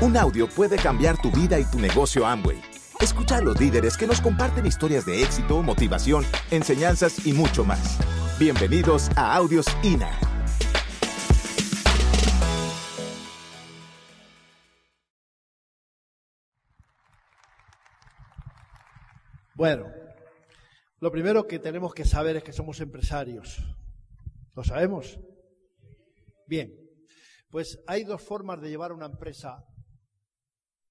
Un audio puede cambiar tu vida y tu negocio Amway. Escucha a los líderes que nos comparten historias de éxito, motivación, enseñanzas y mucho más. Bienvenidos a Audios INA. Bueno, lo primero que tenemos que saber es que somos empresarios. ¿Lo sabemos? Bien, pues hay dos formas de llevar una empresa,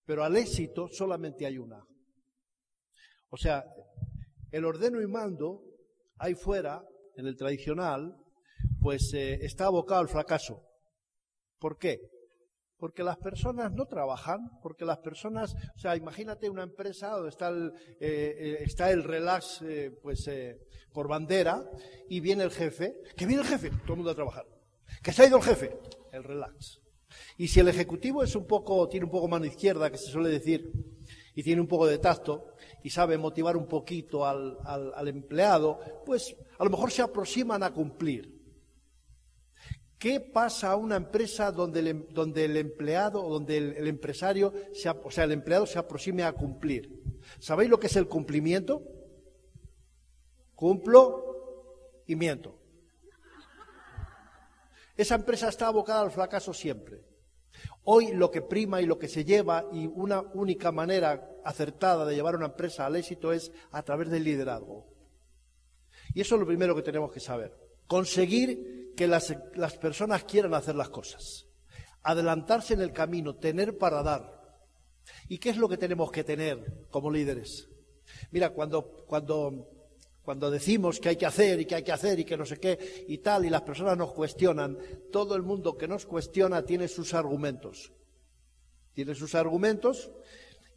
pero al éxito solamente hay una. O sea, el ordeno y mando, ahí fuera, en el tradicional, pues eh, está abocado al fracaso. ¿Por qué? Porque las personas no trabajan, porque las personas, o sea, imagínate una empresa donde está el, eh, eh, está el relax, pues, por bandera, y viene el jefe, que viene el jefe, todo el mundo a trabajar. Que se ha ido el jefe, el relax. Y si el ejecutivo es un poco, tiene un poco mano izquierda, que se suele decir, y tiene un poco de tacto, y sabe motivar un poquito al, empleado, pues a lo mejor se aproximan a cumplir. ¿Qué pasa a una empresa donde el, em, donde el empleado o donde el, empresario, o sea, el empleado se aproxime a cumplir? ¿Sabéis lo que es el cumplimiento? Cumplo y miento. Esa empresa está abocada al fracaso siempre. Hoy lo que prima y lo que se lleva y una única manera acertada de llevar una empresa al éxito es a través del liderazgo. Y eso es lo primero que tenemos que saber. Conseguir que las, las personas quieran hacer las cosas. Adelantarse en el camino, tener para dar. ¿Y qué es lo que tenemos que tener como líderes? Mira, cuando, cuando cuando decimos que hay que hacer y que hay que hacer y que no sé qué y tal, y las personas nos cuestionan, todo el mundo que nos cuestiona tiene sus argumentos. Tiene sus argumentos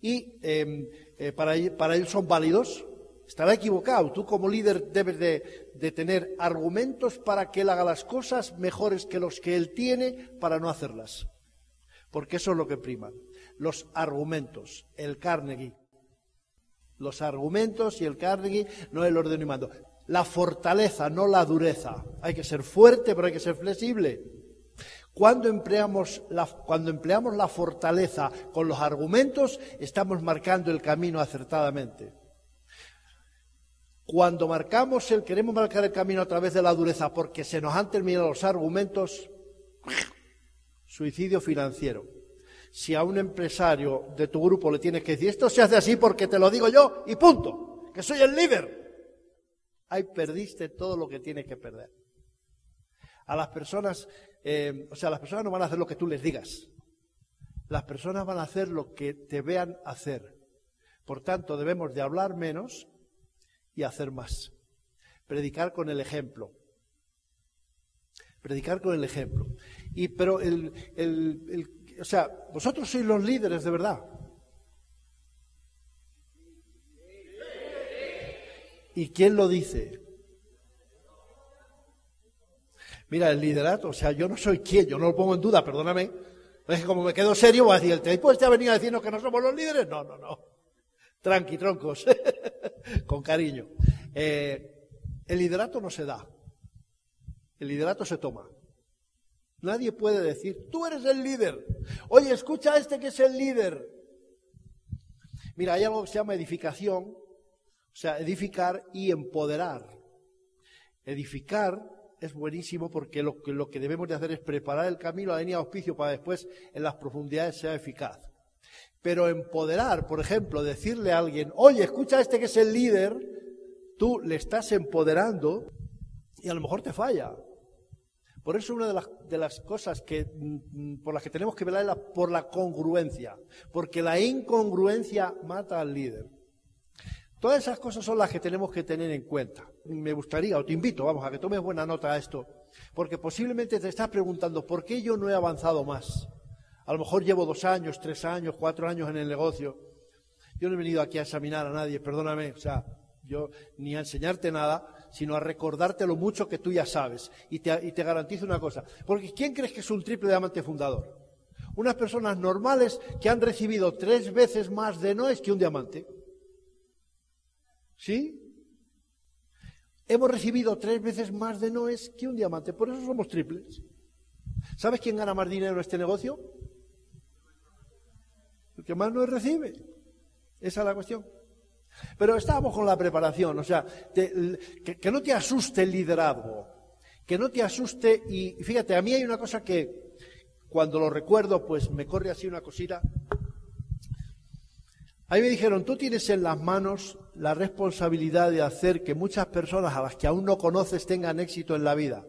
y em, eh, para, para él son válidos. Estará equivocado. Tú como líder debes de, de, tener argumentos para que él haga las cosas mejores que los que él tiene para no hacerlas. Porque eso es lo que prima. Los argumentos. El Carnegie los argumentos y el Carnegie, no el orden y mando. La fortaleza, no la dureza. Hay que ser fuerte, pero hay que ser flexible. Cuando empleamos, la, cuando empleamos la fortaleza con los argumentos, estamos marcando el camino acertadamente. Cuando marcamos el, queremos marcar el camino a través de la dureza porque se nos han terminado los argumentos, suicidio financiero si a un empresario de tu grupo le tienes que decir, esto se hace así porque te lo digo yo y punto, que soy el líder, ahí perdiste todo lo que tienes que perder. A las personas, eh, o sea, las personas no van a hacer lo que tú les digas, las personas van a hacer lo que te vean hacer. Por tanto, debemos de hablar menos y hacer más. Predicar con el ejemplo. Predicar con el ejemplo. Y, pero el, el o sea, vosotros sois los líderes de verdad. ¿Y quién lo dice? Mira, el liderato, o sea, yo no soy quien, yo no lo pongo en duda, perdóname. Es que como me quedo serio, voy a decir, ¿el pues te ha venido a decirnos que no somos los líderes? No, no, no. Tranqui, troncos, con cariño. Eh, el liderato no se da, el liderato se toma. Nadie puede decir, tú eres el líder. Oye, escucha a este que es el líder. Mira, hay algo que se llama edificación, o sea, edificar y empoderar. Edificar es buenísimo porque lo que, lo que debemos de hacer es preparar el camino a la línea de auspicio para después en las profundidades sea eficaz. Pero empoderar, por ejemplo, decirle a alguien, oye, escucha a este que es el líder, tú le estás empoderando y a lo mejor te falla. Por eso una de las, de las cosas que, mm, por las que tenemos que velar es por la congruencia, porque la incongruencia mata al líder. Todas esas cosas son las que tenemos que tener en cuenta. Me gustaría, o te invito, vamos, a que tomes buena nota a esto, porque posiblemente te estás preguntando, ¿por qué yo no he avanzado más? A lo mejor llevo dos años, tres años, cuatro años en el negocio. Yo no he venido aquí a examinar a nadie, perdóname, o sea, yo ni a enseñarte nada, sino a recordarte lo mucho que tú ya sabes. Y te, garantizo una cosa, porque ¿quién crees que es un triple diamante fundador? Unas personas normales que han recibido tres veces más de noes que un diamante. ¿Sí? Hemos recibido tres veces más de noes que un diamante, por eso somos triples. ¿Sabes quién gana más dinero en este negocio? El que más no recibe. Esa es la cuestión. Pero estábamos con la preparación, o sea, que, no te asuste el liderazgo, que no te asuste, y fíjate, a mí hay una cosa que cuando lo recuerdo, pues me corre así una cosita. Ahí me dijeron, tú tienes en las manos la responsabilidad de hacer que muchas personas a las que aún no conoces tengan éxito en la vida.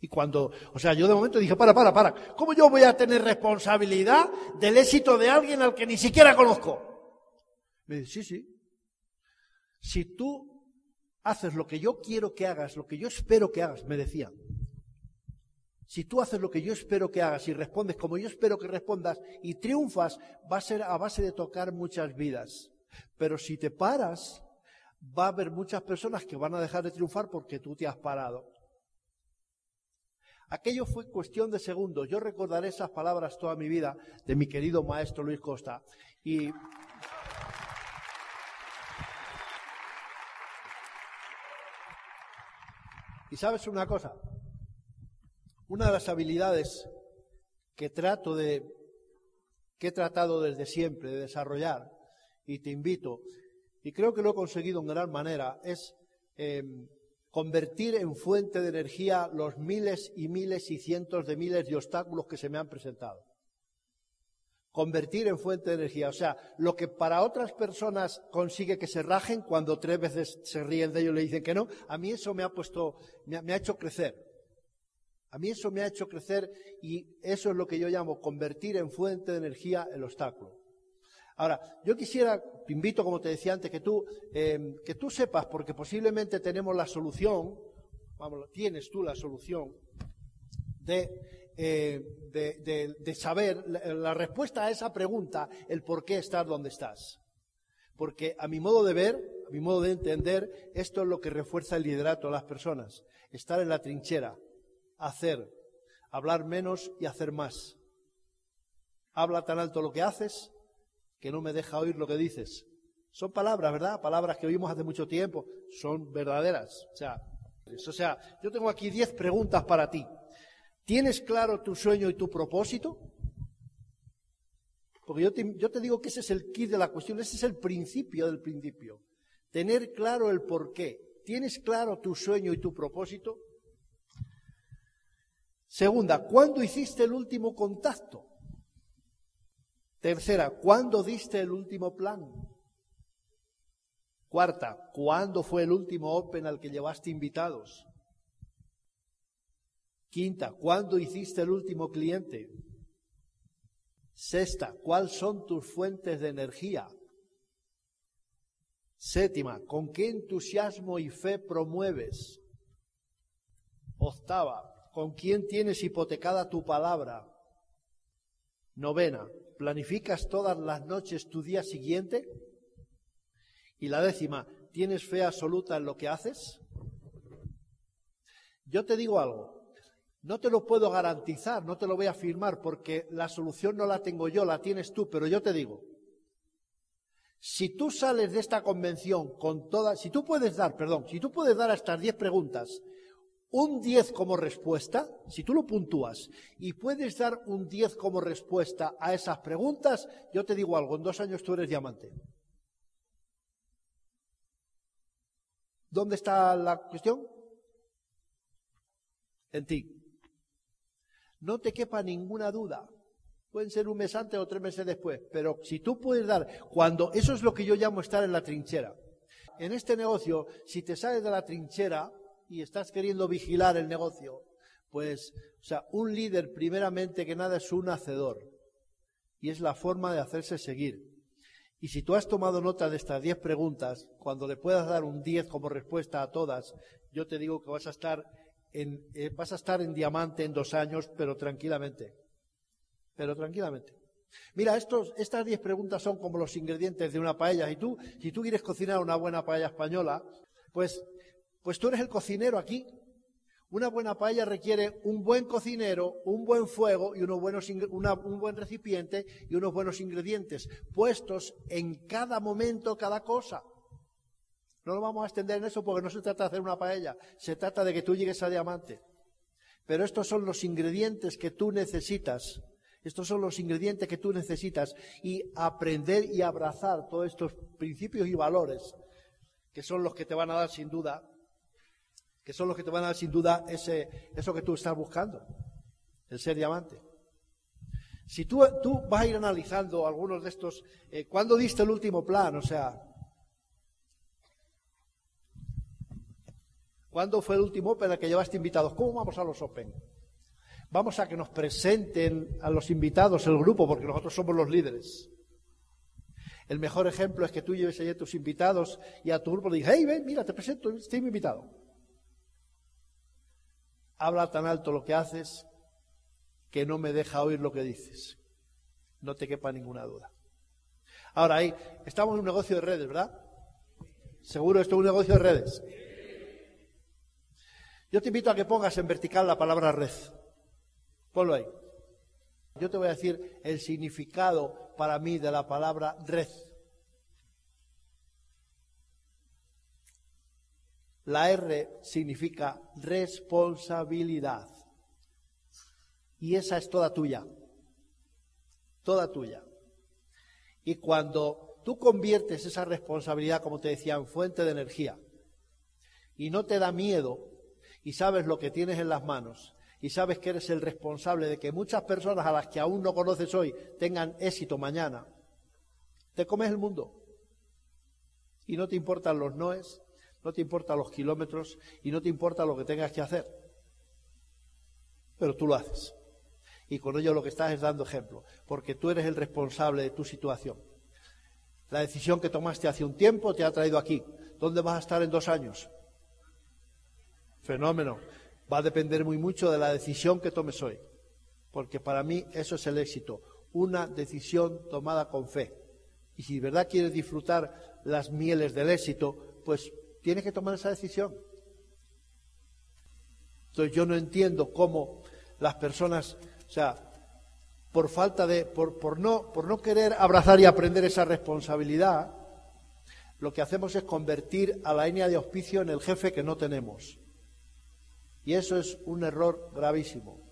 Y cuando, o sea, yo de momento dije, para, para, para, ¿cómo yo voy a tener responsabilidad del éxito de alguien al que ni siquiera conozco? Me dice, sí, sí. Si tú haces lo que yo quiero que hagas, lo que yo espero que hagas, me decían. Si tú haces lo que yo espero que hagas y respondes como yo espero que respondas y triunfas, va a ser a base de tocar muchas vidas. Pero si te paras, va a haber muchas personas que van a dejar de triunfar porque tú te has parado. Aquello fue cuestión de segundos. Yo recordaré esas palabras toda mi vida de mi querido maestro Luis Costa. Y. Y sabes una cosa, una de las habilidades que trato de, que he tratado desde siempre de desarrollar, y te invito, y creo que lo he conseguido en gran manera, es eh, convertir en fuente de energía los miles y miles y cientos de miles de obstáculos que se me han presentado. Convertir en fuente de energía. O sea, lo que para otras personas consigue que se rajen cuando tres veces se ríen de ellos y le dicen que no, a mí eso me ha puesto, me ha hecho crecer. A mí eso me ha hecho crecer y eso es lo que yo llamo convertir en fuente de energía el obstáculo. Ahora, yo quisiera, te invito, como te decía antes, que tú, em, que tú sepas, porque posiblemente tenemos la solución, tienes tú la solución de, eh, de, saber la, respuesta a esa pregunta, el por qué estar donde estás. Porque a mi modo de ver, a mi modo de entender, esto es lo que refuerza el liderato a las personas. Estar en la trinchera, hacer, hablar menos y hacer más. Habla tan alto lo que haces que no me deja oír lo que dices. Son palabras, ¿verdad? Palabras que oímos hace mucho tiempo. Son verdaderas. O sea, o sea yo tengo aquí diez preguntas para ti. ¿Tienes claro tu sueño y tu propósito? Porque yo te, digo que ese es el kit de la cuestión, ese es el principio del principio. Tener claro el por qué. ¿Tienes claro tu sueño y tu propósito? Segunda, ¿cuándo hiciste el último contacto? Tercera, ¿cuándo diste el último plan? Cuarta, ¿cuándo fue el último Open al que llevaste invitados? Quinta, ¿cuándo hiciste el último cliente? Sexta, ¿cuáles son tus fuentes de energía? Séptima, ¿con qué entusiasmo y fe promueves? Octava, ¿con quién tienes hipotecada tu palabra? Novena, ¿Planificas todas las noches tu día siguiente? Y la décima, ¿tienes fe absoluta en lo que haces? Yo te digo algo, no te lo puedo garantizar, no te lo voy a afirmar porque la solución no la tengo yo, la tienes tú, pero yo te digo, si tú sales de esta convención con todas, si tú puedes dar, perdón, si tú puedes dar a estas diez preguntas un 10 como respuesta, si tú lo puntúas y puedes dar un 10 como respuesta a esas preguntas, yo te digo algo, en dos años tú eres diamante. ¿Dónde está la cuestión? En ti. No te quepa ninguna duda. Pueden ser un mes antes o tres meses después, pero si tú puedes dar, cuando, eso es lo que yo llamo estar en la trinchera. En este negocio, si te sales de la trinchera, y estás queriendo vigilar el negocio, pues, o sea, un líder primeramente que nada es un hacedor y es la forma de hacerse seguir. Y si tú has tomado nota de estas diez preguntas, cuando le puedas dar un diez como respuesta a todas, yo te digo que vas a estar en, eh, vas a estar en diamante en dos años, pero tranquilamente. Pero tranquilamente. Mira, estos, estas diez preguntas son como los ingredientes de una paella. Y tú, si tú quieres cocinar una buena paella española, pues pues tú eres el cocinero aquí. Una buena paella requiere un buen cocinero, un buen fuego y unos buenos, un buen recipiente y unos buenos ingredientes, puestos en cada momento, cada cosa. No lo vamos a extender en eso porque no se trata de hacer una paella, se trata de que tú llegues a diamante. Pero estos son los ingredientes que tú necesitas Estos son los ingredientes que tú necesitas y aprender y abrazar todos estos principios y valores que son los que te van a dar sin duda, que son los que te van a dar sin duda ese, eso que tú estás buscando, el ser diamante. Si tú, tú vas a ir analizando algunos de estos, eh, ¿cuándo diste el último plan? O sea, ¿cuándo fue el último Open al que llevaste invitados? ¿Cómo vamos a los Open? Vamos a que nos presenten a los invitados el grupo, porque nosotros somos los líderes. El mejor ejemplo es que tú lleves allí a tus invitados y a tu grupo le digas, hey, ven, mira, te presento, estoy invitado. Habla tan alto lo que haces que no me deja oír lo que dices. No te quepa ninguna duda. Ahora, ahí, estamos en un negocio de redes, ¿verdad? Seguro esto es un negocio de redes. Yo te invito a que pongas en vertical la palabra red. Ponlo ahí. Yo te voy a decir el significado para mí de la palabra red. La R significa responsabilidad. Y esa es toda tuya. Toda tuya. Y cuando tú conviertes esa responsabilidad, como te decía, en fuente de energía, y no te da miedo, y sabes lo que tienes en las manos, y sabes que eres el responsable de que muchas personas a las que aún no conoces hoy tengan éxito mañana, te comes el mundo. Y no te importan los noes, no te importan los kilómetros y no te importa lo que tengas que hacer. Pero tú lo haces. Y con ello lo que estás es dando ejemplo, porque tú eres el responsable de tu situación. La decisión que tomaste hace un tiempo te ha traído aquí. ¿Dónde vas a estar en dos años? Fenómeno va a depender muy mucho de la decisión que tomes hoy, porque para mí eso es el éxito, una decisión tomada con fe. Y si de verdad quieres disfrutar las mieles del éxito, pues tienes que tomar esa decisión. Entonces yo no entiendo cómo las personas, o sea, por falta de, por, no, por no querer abrazar y aprender esa responsabilidad, lo que hacemos es convertir a la línea de auspicio en el jefe que no tenemos. Y eso es un error gravísimo.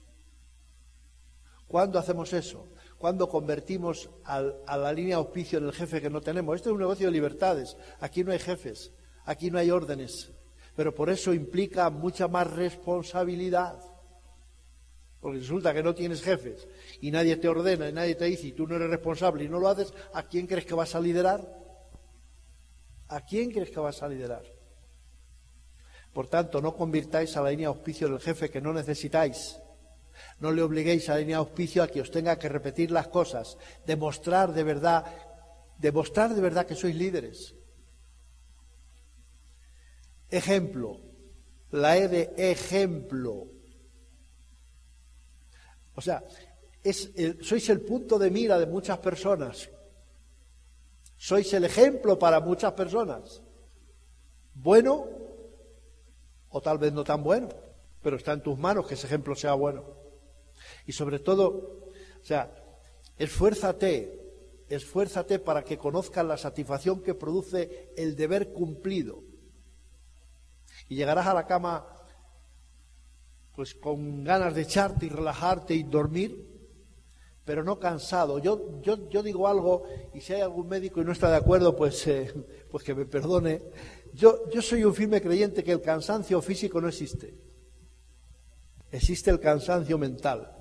¿Cuándo hacemos eso? ¿Cuándo convertimos a la línea de auspicio en el jefe que no tenemos? Esto es un negocio de libertades. Aquí no hay jefes, aquí no hay órdenes. Pero por eso implica mucha más responsabilidad. Porque resulta que no tienes jefes y nadie te ordena y nadie te dice y tú no eres responsable y no lo haces, ¿a quién crees que vas a liderar? ¿A quién crees que vas a liderar? Por tanto, no convirtáis a la línea de auspicio del jefe que no necesitáis. No le obliguéis a la línea de auspicio a que os tenga que repetir las cosas, demostrar de verdad, demostrar de verdad que sois líderes. Ejemplo, la E de ejemplo. O sea, sois el punto de mira de muchas personas. Sois el ejemplo para muchas personas. Bueno o tal vez no tan bueno, pero está en tus manos que ese ejemplo sea bueno. Y sobre todo, o sea, esfuérzate, esfuérzate para que conozcas la satisfacción que produce el deber cumplido. Y llegarás a la cama pues con ganas de echarte y relajarte y dormir, pero no cansado. Yo, yo, yo digo algo y si hay algún médico y no está de acuerdo, pues, eh, pues que me perdone. Yo, soy un firme creyente que el cansancio físico no existe. Existe el cansancio mental.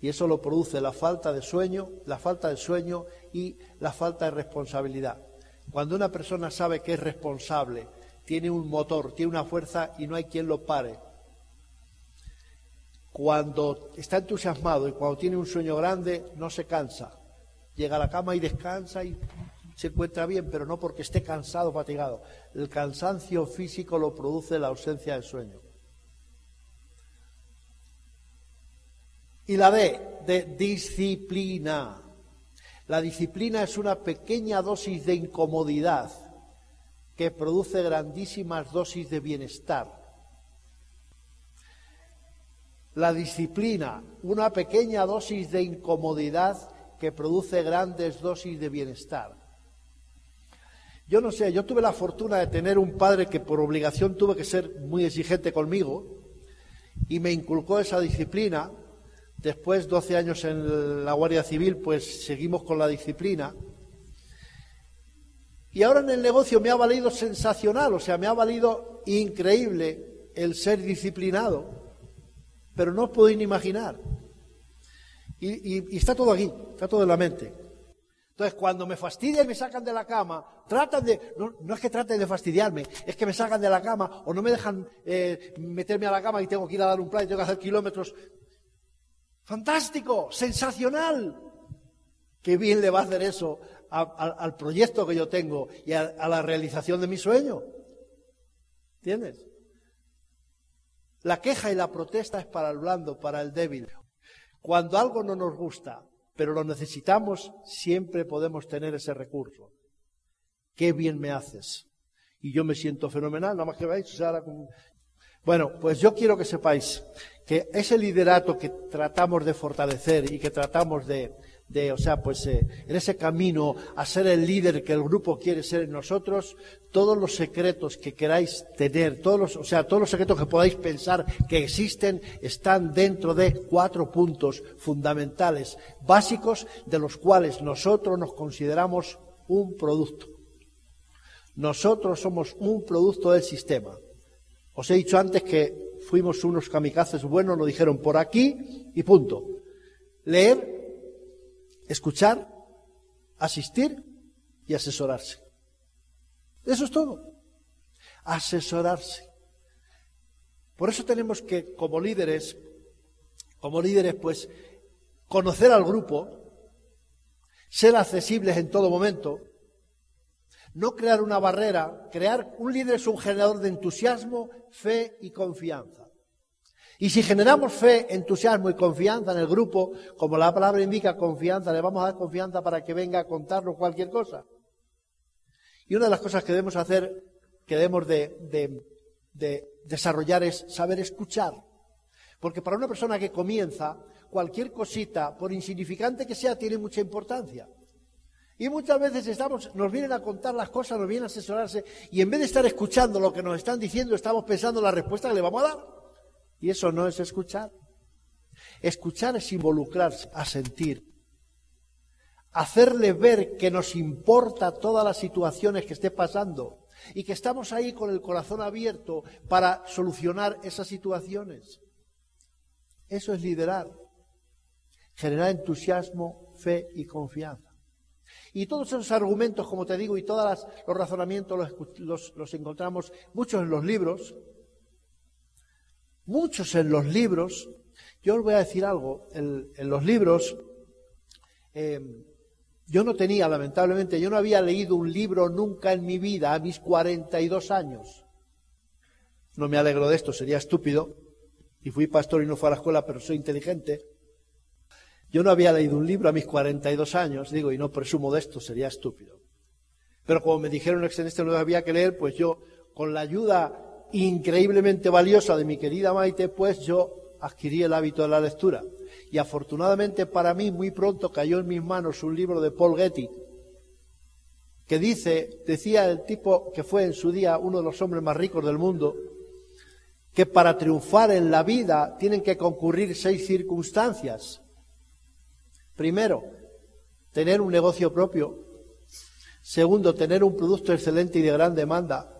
Y eso lo produce la falta de sueño, la falta de sueño y la falta de responsabilidad. Cuando una persona sabe que es responsable, tiene un motor, tiene una fuerza y no hay quien lo pare. Cuando está entusiasmado y cuando tiene un sueño grande, no se cansa. Llega a la cama y descansa y se encuentra bien, pero no porque esté cansado, fatigado. El cansancio físico lo produce la ausencia de sueño. Y la D, de disciplina. La disciplina es una pequeña dosis de incomodidad que produce grandísimas dosis de bienestar. La disciplina, una pequeña dosis de incomodidad que produce grandes dosis de bienestar. Yo no sé, yo tuve la fortuna de tener un padre que por obligación tuve que ser muy exigente conmigo y me inculcó esa disciplina Después, 12 años en la Guardia Civil, pues seguimos con la disciplina. Y ahora en el negocio me ha valido sensacional, o sea, me ha valido increíble el ser disciplinado, pero no os podéis ni imaginar. Y, está todo aquí, está todo en la mente. Entonces, cuando me fastidian y me sacan de la cama, tratan de, no, es que traten de fastidiarme, es que me sacan de la cama o no me dejan eh, meterme a la cama y tengo que ir a dar un plan y tengo que hacer kilómetros. Fantástico, sensacional. Qué bien le va a hacer eso al proyecto que yo tengo y a, la realización de mi sueño. ¿Entiendes? La queja y la protesta es para el blando, para el débil. Cuando algo no nos gusta, pero lo necesitamos, siempre podemos tener ese recurso. Qué bien me haces. Y yo me siento fenomenal, nada más que veis. Bueno, pues yo quiero que sepáis que ese liderato que tratamos de fortalecer y que tratamos de, de, o sea, pues eh, en ese camino a ser el líder que el grupo quiere ser en nosotros, todos los secretos que queráis tener, todos los, o sea, todos los secretos que podáis pensar que existen están dentro de cuatro puntos fundamentales, básicos, de los cuales nosotros nos consideramos un producto. Nosotros somos un producto del sistema. Os he dicho antes que fuimos unos kamikazes buenos, lo dijeron por aquí y punto. Leer escuchar, asistir y asesorarse. Eso es todo. Asesorarse. Por eso tenemos que, como líderes, como líderes, pues, conocer al grupo, ser accesibles en todo momento, no crear una barrera, crear un líder es un generador de entusiasmo, fe y confianza. Y si generamos fe, entusiasmo y confianza en el grupo, como la palabra indica confianza, le vamos a dar confianza para que venga a contarnos cualquier cosa. Y una de las cosas que debemos hacer, que debemos de, desarrollar es saber escuchar. Porque para una persona que comienza, cualquier cosita, por insignificante que sea, tiene mucha importancia. Y muchas veces nos vienen a contar las cosas, nos vienen a asesorarse, y en vez de estar escuchando lo que nos están diciendo, estamos pensando en la respuesta que le vamos a dar. Y eso no es escuchar. Escuchar es involucrarse, a sentir. Hacerle ver que nos importa todas las situaciones que esté pasando y que estamos ahí con el corazón abierto para solucionar esas situaciones. Eso es liderar. Generar entusiasmo, fe y confianza. Y todos esos argumentos, como te digo, y todos los razonamientos los, los encontramos muchos en los libros, muchos en los libros, yo os voy a decir algo, en, los libros, eh, yo no tenía, lamentablemente, yo no había leído un libro nunca en mi vida a mis 42 años. No me alegro de esto, sería estúpido. Y fui pastor y no fui a la escuela, pero soy inteligente. Yo no había leído un libro a mis 42 años, digo, y no presumo de esto, sería estúpido. Pero como me dijeron que en este no había que leer, pues yo, con la ayuda increíblemente valiosa de mi querida Maite, pues yo adquirí el hábito de la lectura. Y afortunadamente para mí muy pronto cayó en mis manos un libro de Paul Getty, que dice, decía el tipo que fue en su día uno de los hombres más ricos del mundo, que para triunfar en la vida tienen que concurrir seis circunstancias. Primero, tener un negocio propio. Segundo, tener un producto excelente y de gran demanda.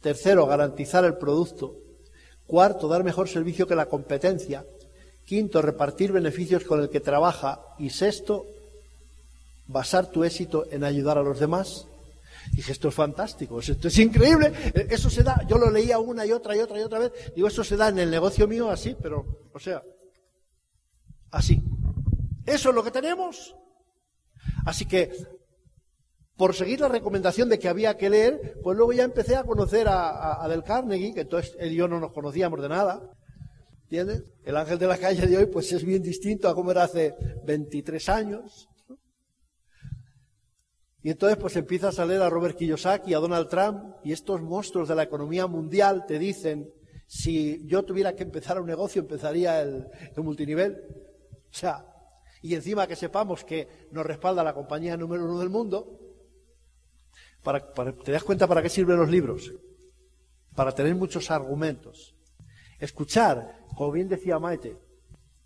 Tercero, garantizar el producto. Cuarto, dar mejor servicio que la competencia. Quinto, repartir beneficios con el que trabaja. Y sexto, basar tu éxito en ayudar a los demás. Dije, esto es fantástico, esto es increíble, e, eso se da, yo lo leía una y otra y otra y otra vez, digo, eso se da en el negocio mío así, pero, o sea, así. Eso es lo que tenemos. Así que por seguir la recomendación de que había que leer, pues luego ya empecé a conocer a, Del Carnegie, que entonces él y yo no nos conocíamos de nada. ¿Entiendes? El ángel de la calle de hoy pues es bien distinto a como era hace 23 años. Y entonces pues empiezas a leer a Robert Kiyosaki, a Donald Trump, y estos monstruos de la economía mundial te dicen, si yo tuviera que empezar un negocio, empezaría el, el multinivel. O sea, y encima que sepamos que nos respalda la compañía número uno del mundo, ¿Te das cuenta para qué sirven los libros? Para tener muchos argumentos. Escuchar, como bien decía Maite,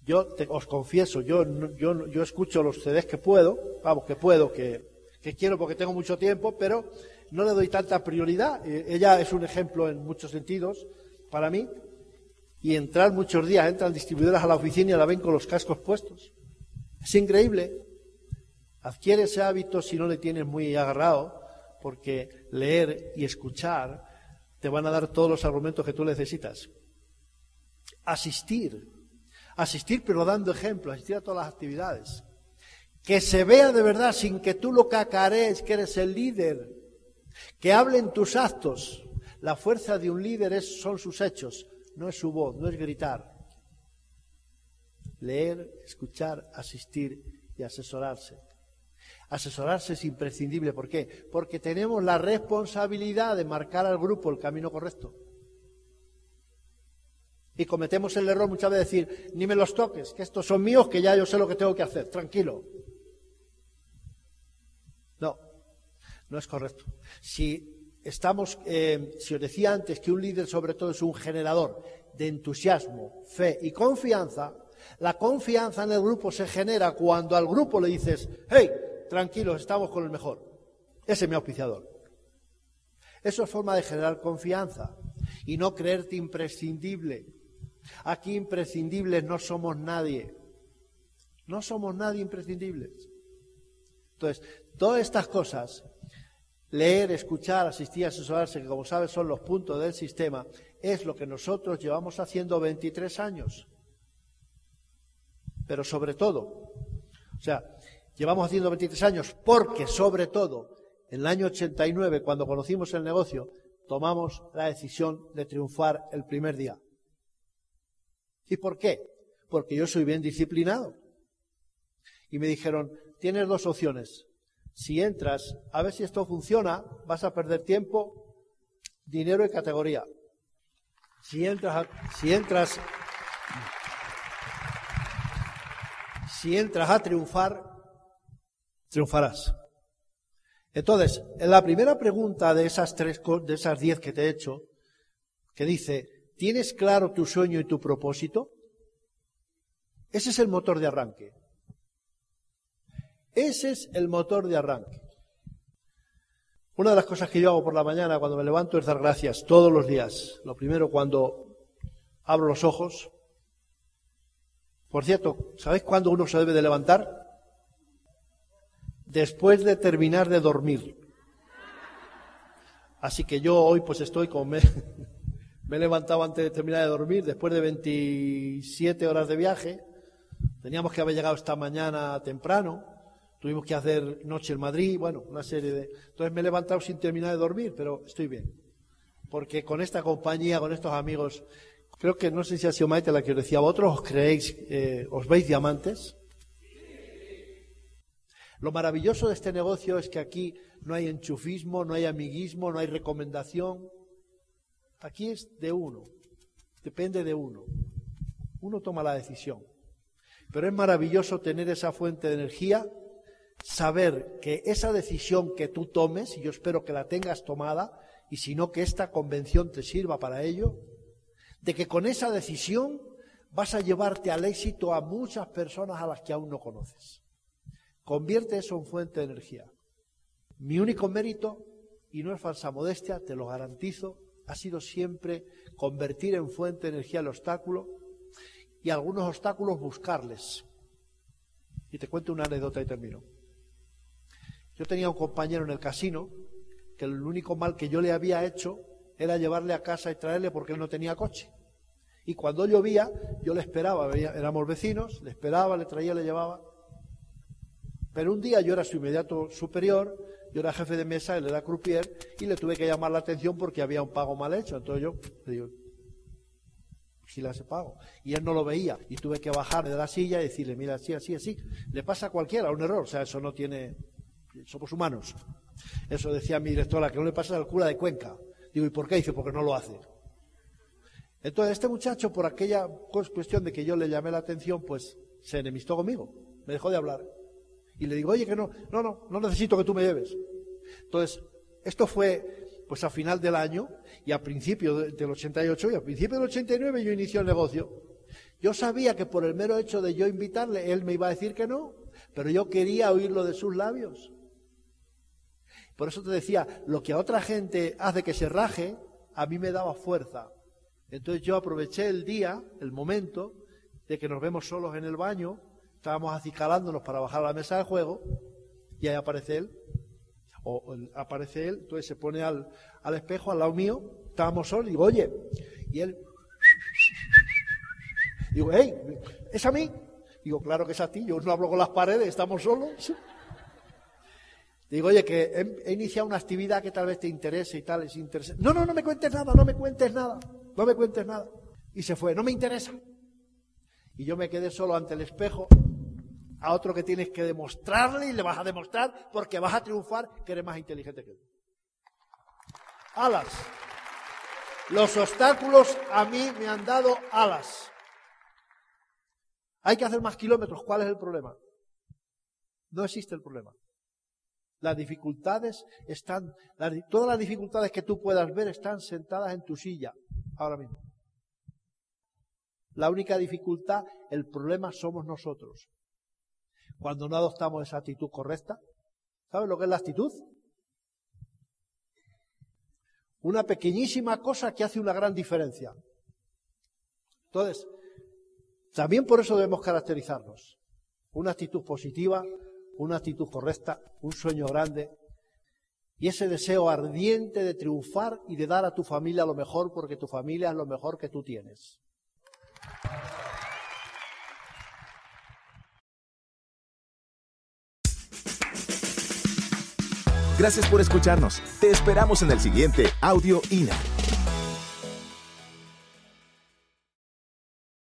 Yo os confieso, yo, yo, yo escucho los CDs que puedo, vamos, que puedo, que, que quiero porque tengo mucho tiempo, pero no le doy tanta prioridad. Eh, ella es un ejemplo en muchos sentidos para mí. Y entrar muchos días, entran distribuidoras a la oficina y la ven con los cascos puestos. Es increíble. Adquiere ese hábito si no le tienes muy agarrado, porque leer y escuchar te van a dar todos los argumentos que tú necesitas. Asistir. Asistir pero dando ejemplo, asistir a todas las actividades. Que se vea de verdad sin que tú lo cacarees que eres el líder. Que hablen tus actos. La fuerza de un líder es, son sus hechos, no es su voz, no es gritar. Leer, escuchar, asistir y asesorarse. Asesorarse es imprescindible. ¿Por qué? Porque tenemos la responsabilidad de marcar al grupo el camino correcto. Y cometemos el error muchas veces de decir, ni me los toques, que estos son míos, que ya yo sé lo que tengo que hacer, tranquilo. No, no es correcto. Si estamos, eh, si os decía antes que un líder sobre todo es un generador de entusiasmo, fe y confianza, la confianza en el grupo se genera cuando al grupo le dices, hey, tranquilos, estamos con el mejor. Ese es mi auspiciador. Eso es forma de generar confianza y no creerte imprescindible. Aquí imprescindibles no somos nadie. No somos nadie imprescindibles. Entonces, todas estas cosas, leer, escuchar, asistir, asesorarse, que como sabes son los puntos del sistema, es lo que nosotros llevamos haciendo 23 años. Pero sobre todo, o sea, llevamos haciendo 23 años porque sobre todo en el año 89, cuando conocimos el negocio, tomamos la decisión de triunfar el primer día. ¿Y por qué? Porque yo soy bien disciplinado. Y me dijeron, tienes dos opciones. Si entras, a ver si esto funciona, vas a perder tiempo, dinero y categoría. Si entras, si entras, si entras a triunfar, triunfarás. Entonces, en la primera pregunta de esas tres, de esas diez que te he hecho, que dice, ¿tienes claro tu sueño y tu propósito? Ese es el motor de arranque. Ese es el motor de arranque. Una de las cosas que yo hago por la mañana cuando me levanto es dar gracias todos los días. Lo primero cuando abro los ojos. Por cierto, ¿sabéis cuándo uno se debe de levantar? Después de terminar de dormir. Así que yo hoy pues estoy como me, me he levantado antes de terminar de dormir, después de 27 horas de viaje. Teníamos que haber llegado esta mañana temprano. Tuvimos que hacer noche en Madrid, bueno, una serie de... Entonces me he levantado sin terminar de dormir, pero estoy bien. Porque con esta compañía, con estos amigos, creo que no sé si ha sido Maite la que os decía, ¿vosotros os creéis, eh, os veis diamantes? Lo maravilloso de este negocio es que aquí no hay enchufismo, no hay amiguismo, no hay recomendación. Aquí es de uno, depende de uno. Uno toma la decisión. Pero es maravilloso tener esa fuente de energía saber que esa decisión que tú tomes, y yo espero que la tengas tomada, y si no que esta convención te sirva para ello, de que con esa decisión vas a llevarte al éxito a muchas personas a las que aún no conoces. Convierte eso en fuente de energía. Mi único mérito, y no es falsa modestia, te lo garantizo, ha sido siempre convertir en fuente de energía el obstáculo y algunos obstáculos buscarles. Y te cuento una anécdota y termino. Yo tenía un compañero en el casino que el único mal que yo le había hecho era llevarle a casa y traerle porque él no tenía coche. Y cuando llovía, yo le esperaba, éramos vecinos, le esperaba, le traía, le llevaba. Pero un día yo era su inmediato superior, yo era jefe de mesa, él era croupier, y le tuve que llamar la atención porque había un pago mal hecho. Entonces yo le digo, le hace pago. Y él no lo veía, y tuve que bajar de la silla y decirle, mira, así, así, así. Le pasa a cualquiera un error, o sea, eso no tiene, somos humanos. Eso decía mi directora, que no le pasa al cura de Cuenca. Digo, ¿y por qué? Dice, porque no lo hace. Entonces, este muchacho, por aquella cuestión de que yo le llamé la atención, pues se enemistó conmigo, me dejó de hablar. Y le digo, oye, que no, no, no, no necesito que tú me lleves. Entonces, esto fue pues a final del año y a principio del 88 y a principio del 89 yo inicié el negocio. Yo sabía que por el mero hecho de yo invitarle, él me iba a decir que no, pero yo quería oírlo de sus labios. Por eso te decía, lo que a otra gente hace que se raje, a mí me daba fuerza. Entonces yo aproveché el día, el momento, de que nos vemos solos en el baño, estábamos acicalándonos para bajar a la mesa de juego, y ahí aparece él, o, aparece él, entonces se pone al, al espejo al lado mío, estábamos solos, y digo, oye, y él, digo, hey, ¿es a mí? Digo, claro que es a ti, yo no hablo con las paredes, estamos solos. Digo, oye, que he, iniciado una actividad que tal vez te interese y tal, es interesante. No, no, no me cuentes nada, no me cuentes nada, no me cuentes nada. Y se fue, no me interesa. Y yo me quedé solo ante el espejo, a otro que tienes que demostrarle y le vas a demostrar porque vas a triunfar que eres más inteligente que él. Alas. Los obstáculos a mí me han dado alas. Hay que hacer más kilómetros. ¿Cuál es el problema? No existe el problema. Las dificultades están, todas las dificultades que tú puedas ver están sentadas en tu silla ahora mismo. La única dificultad, el problema somos nosotros. Cuando no adoptamos esa actitud correcta, ¿sabes lo que es la actitud? Una pequeñísima cosa que hace una gran diferencia. Entonces, también por eso debemos caracterizarnos. Una actitud positiva, una actitud correcta, un sueño grande y ese deseo ardiente de triunfar y de dar a tu familia lo mejor porque tu familia es lo mejor que tú tienes. Gracias por escucharnos. Te esperamos en el siguiente Audio INA.